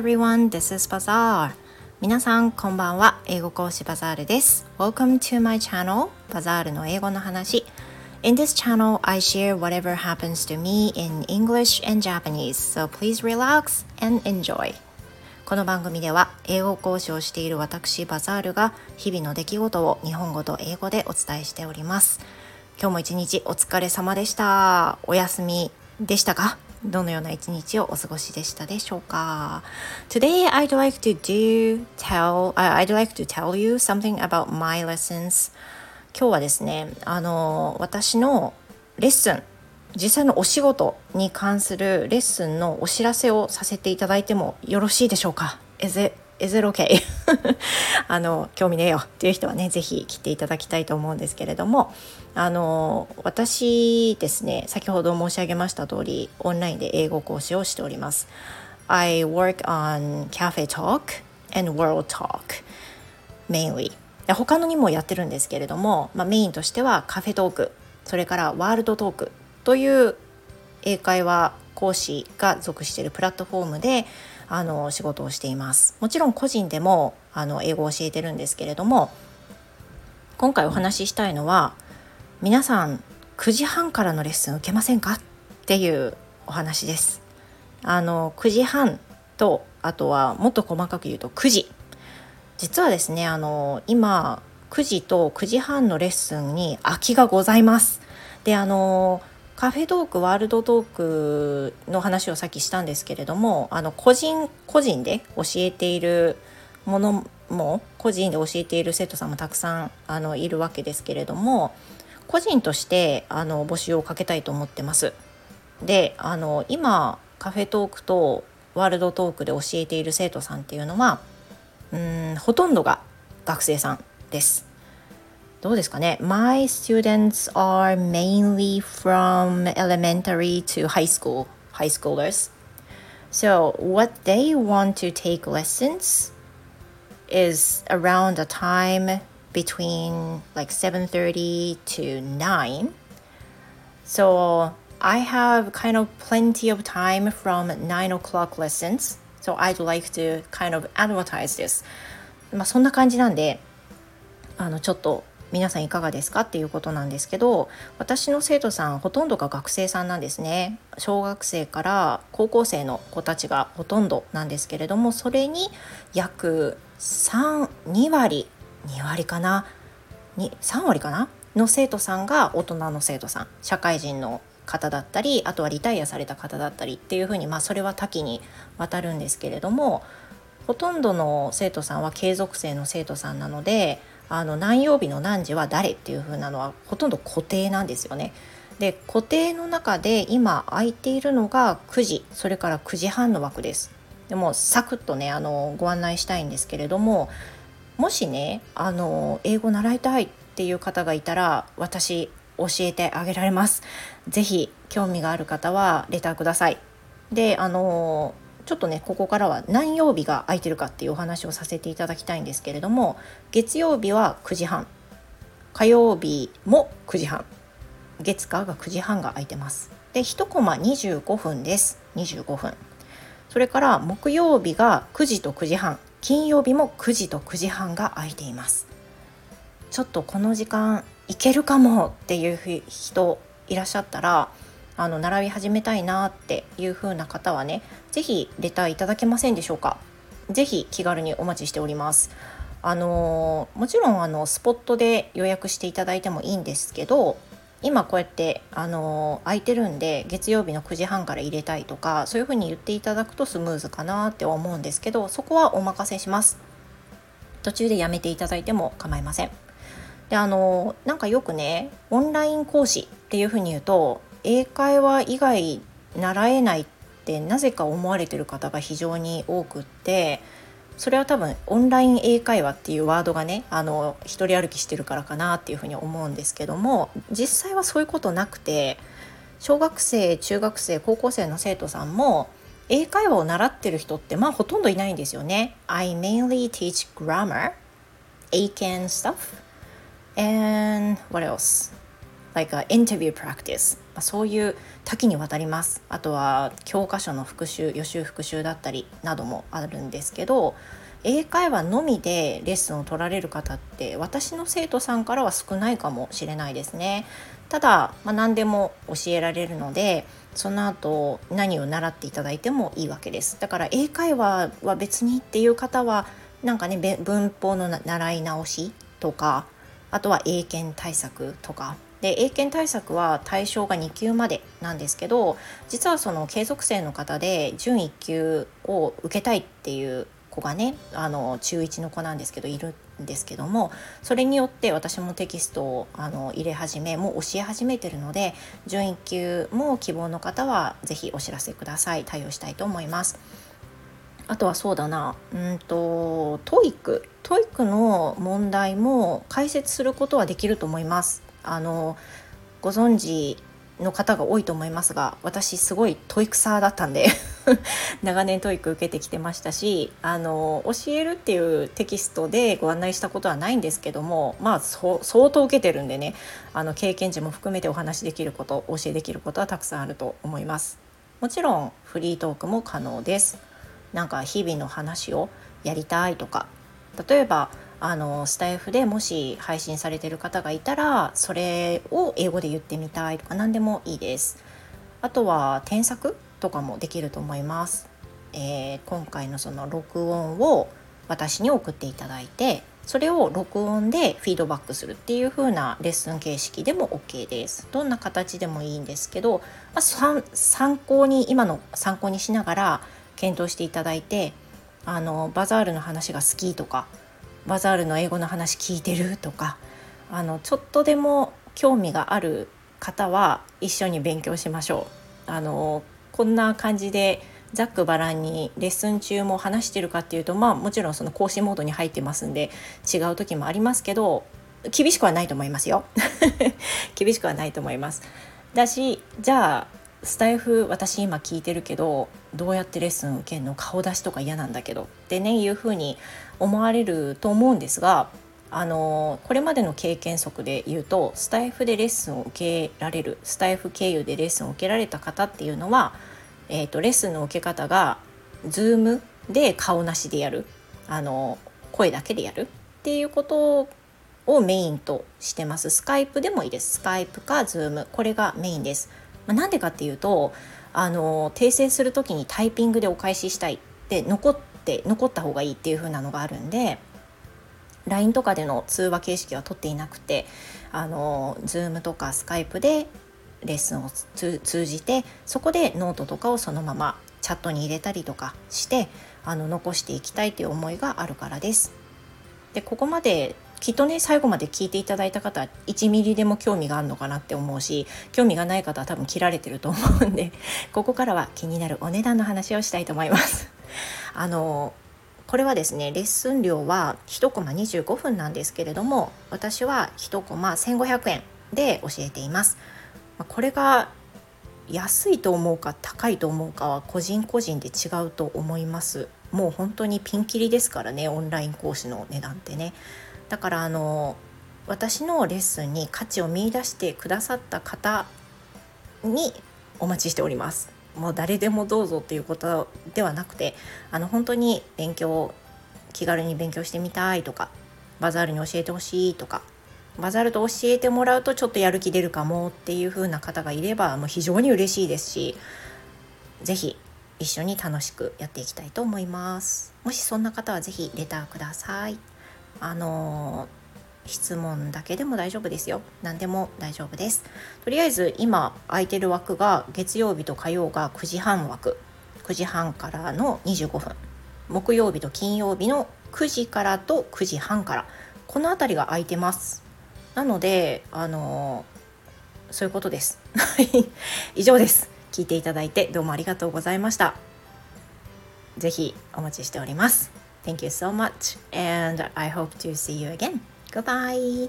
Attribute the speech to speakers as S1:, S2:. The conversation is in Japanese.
S1: everyone, this is Bazaar. 皆さん、こんばんは。英語講師バザールです。Welcome to my channel, バザールの英語の話。In this channel, I share whatever happens to me in English and Japanese, so please relax and enjoy. この番組では英語講師をしている私バザールが日々の出来事を日本語と英語でお伝えしております。今日も一日お疲れ様でした。お休みでしたかどのような一日をお過ごしでしたでしょうか？Today I'd like to do tell、uh, I'd like to tell you something about my lessons. 今日はですねあの私のレッスン実際のお仕事に関するレッスンのお知らせをさせていただいてもよろしいでしょうか？Is it, is it okay? あの興味ねえよっていう人はね是非来ていただきたいと思うんですけれどもあの私ですね先ほど申し上げました通りオンラインで英語講師をしております I work on cafe talk and world talk mainly 他のにもやってるんですけれども、まあ、メインとしてはカフェトークそれからワールドトークという英会話講師が属しているプラットフォームであの仕事をしています。もちろん個人でもあの英語を教えてるんですけれども今回お話ししたいのは皆さん9時半からのレッスン受けませんか？っていうお話です。あの9時半とあとはもっと細かく言うと9時。実はですねあの今9時と9時半のレッスンに空きがございます。であのカフェトークワールドトークの話をさっきしたんですけれどもあの個人個人で教えているものも個人で教えている生徒さんもたくさんあのいるわけですけれども個人としてあの募集をかけたいと思ってます。であの今カフェトークとワールドトークで教えている生徒さんっていうのはうんほとんどが学生さんです。どうですかね ?My students are mainly from elementary to high school, high schoolers. So what they want to take lessons is around the time between like 7:30 to 9. So I have kind of plenty of time from 9 o'clock lessons. So I'd like to kind of advertise this. まあそんな感じなんで、あのちょっと 皆さんいかがですかっていうことなんですけど私の生徒さんほとんどが学生さんなんですね。小学生から高校生の子たちがほとんどなんですけれどもそれに約32割2割かな3割かなの生徒さんが大人の生徒さん社会人の方だったりあとはリタイアされた方だったりっていうふうにまあそれは多岐にわたるんですけれどもほとんどの生徒さんは継続生の生徒さんなのであの何曜日の何時は誰っていう風なのはほとんど固定なんですよね。で固定の中で今空いているのが9時それから9時半の枠です。でもサクッとねあのご案内したいんですけれどももしねあの英語習いたいっていう方がいたら私教えてあげられます。ぜひ興味がある方はレターください。であのちょっとねここからは何曜日が空いてるかっていうお話をさせていただきたいんですけれども月曜日は9時半。火曜日も9時半。月火が9時半が空いてます。で1コマ25分です。25分。それから木曜日が9時と9時半。金曜日も9時と9時半が空いています。ちょっとこの時間いけるかもっていう人いらっしゃったらあの習い始めたいなっていう風な方はね是非レターいただけませんでしょうか？是非気軽にお待ちしております。あのもちろんあのスポットで予約していただいてもいいんですけど今こうやってあの空いてるんで月曜日の9時半から入れたいとかそういうふうに言っていただくとスムーズかなって思うんですけどそこはお任せします。途中でやめていただいても構いません。であのなんかよくねオンライン講師っていうふうに言うと英会話以外習えないってなぜか思われてる方が非常に多くってそれは多分オンライン英会話っていうワードがねあの一人歩きしてるからかなっていうふうに思うんですけども実際はそういうことなくて小学生中学生高校生の生徒さんも英会話を習ってる人ってまあほとんどいないんですよね。I mainly teach grammar, a c a n stuff, and what else? like a interview practice まそういう多岐にわたりますあとは教科書の復習予習復習だったりなどもあるんですけど英会話のみでレッスンを取られる方って私の生徒さんからは少ないかもしれないですね。ただ、まあ、何でも教えられるのでその後何を習っていただいてもいいわけです。だから英会話は別にっていう方はなんかね文法の習い直しとかあとは英検対策とかで英検対策は対象が2級までなんですけど実はその継続生の方で準1級を受けたいっていう子がねあの中1の子なんですけどいるんですけどもそれによって私もテキストをあの入れ始めもう教え始めてるので準1級も希望の方は是非お知らせください対応したいと思います。あとはそうだなうんと TOEIC TOEIC の問題も解説することはできると思います。あのご存知の方が多いと思いますが私すごいトイクサーだったんで 長年 TOEIC 受けてきてましたしあの教えるっていうテキストでご案内したことはないんですけどもまあ相当受けてるんでねあの経験値も含めてお話しできることお教えできることはたくさんあると思います。もちろんフリートークも可能です。なんか日々の話をやりたいとか例えばあのスタイフでもし配信されてる方がいたらそれを英語で言ってみたいとか何でもいいです。あとは添削とかもできると思います。えー、今回のその録音を私に送っていただいてそれを録音でフィードバックするっていう風なレッスン形式でも OK です。どんな形でもいいんですけど、まあ、参考に今の参考にしながら検討していただいてあのバザールの話が好きとかバザールの英語の話聞いてる？とかあのちょっとでも興味がある方は一緒に勉強しましょう。あのこんな感じでざっくばらんにレッスン中も話してるかっていうとまあもちろんその講師モードに入ってますんで違う時もありますけど厳しくはないと思いますよ。厳しくはないと思います。だしじゃあスタイフ私今聞いてるけどどうやってレッスン受けるの？顔出しとか嫌なんだけど。ってねいうふうに思われると思うんですがあのこれまでの経験則で言うとスタイフでレッスンを受けられるスタイフ経由でレッスンを受けられた方っていうのは、えーと、レッスンの受け方が Zoom で顔なしでやる。あの声だけでやる。っていうことをメインとしてます。スカイプでもいいです。スカイプか Zoom これがメインです。まあ、なんでかっていうとあの訂正する時にタイピングでお返ししたいって残って残った方がいいっていう風なのがあるんで LINE とかでの通話形式は取っていなくてあの Zoom とか Skype でレッスンを通じてそこでノートとかをそのままチャットに入れたりとかしてあの残していきたいという思いがあるからです。でここまできっとね最後まで聞いていただいた方1ミリでも興味があるのかなって思うし興味がない方は多分切られてると思うんで ここからは気になるお値段の話をしたいと思います。あのこれはですねレッスン料は1コマ25分なんですけれども私は1コマ1500円で教えています。これが安いと思うか高いと思うかは個人個人で違うと思いますもう本当にピンキリですからねオンライン講師の値段ってねだからあの私のレッスンに価値を見いだしてくださった方にお待ちしております。もう誰でもどうぞっていうことではなくてあの本当に勉強気軽に勉強してみたいとかバザールに教えてほしいとかバザールと教えてもらうとちょっとやる気出るかもっていう風な方がいればもう非常に嬉しいですし是非一緒に楽しくやっていきたいと思いますもしそんな方は是非レターくださいあの質問だけでも大丈夫ですよ。何でも大丈夫です。とりあえず今空いてる枠が月曜日と火曜が9時半枠。9時半からの25分。木曜日と金曜日の9時からと9時半から。この辺りが空いてます。なのであのそういうことです。以上です。聞いていただいてどうもありがとうございました。是非お待ちしております。Thank you so much, and I hope to see you again. Goodbye.